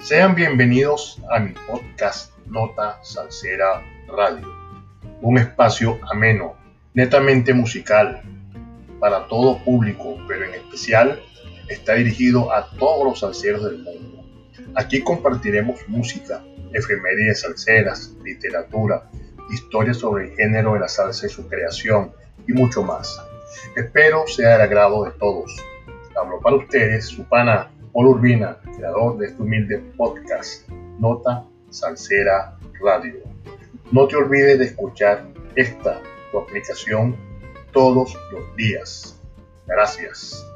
Sean bienvenidos a mi podcast Nota Salsera Radio, un espacio ameno, netamente musical, para todo público, pero en especial está dirigido a todos los salseros del mundo. Aquí compartiremos música, efemérides salseras, literatura, historias sobre el género de la salsa y su creación y mucho más. Espero sea del agrado de todos. Hablo para ustedes su pana Paul Urbina, creador de este humilde podcast, Nota Salsera Radio. No te olvides de escuchar esta tu aplicación todos los días. Gracias.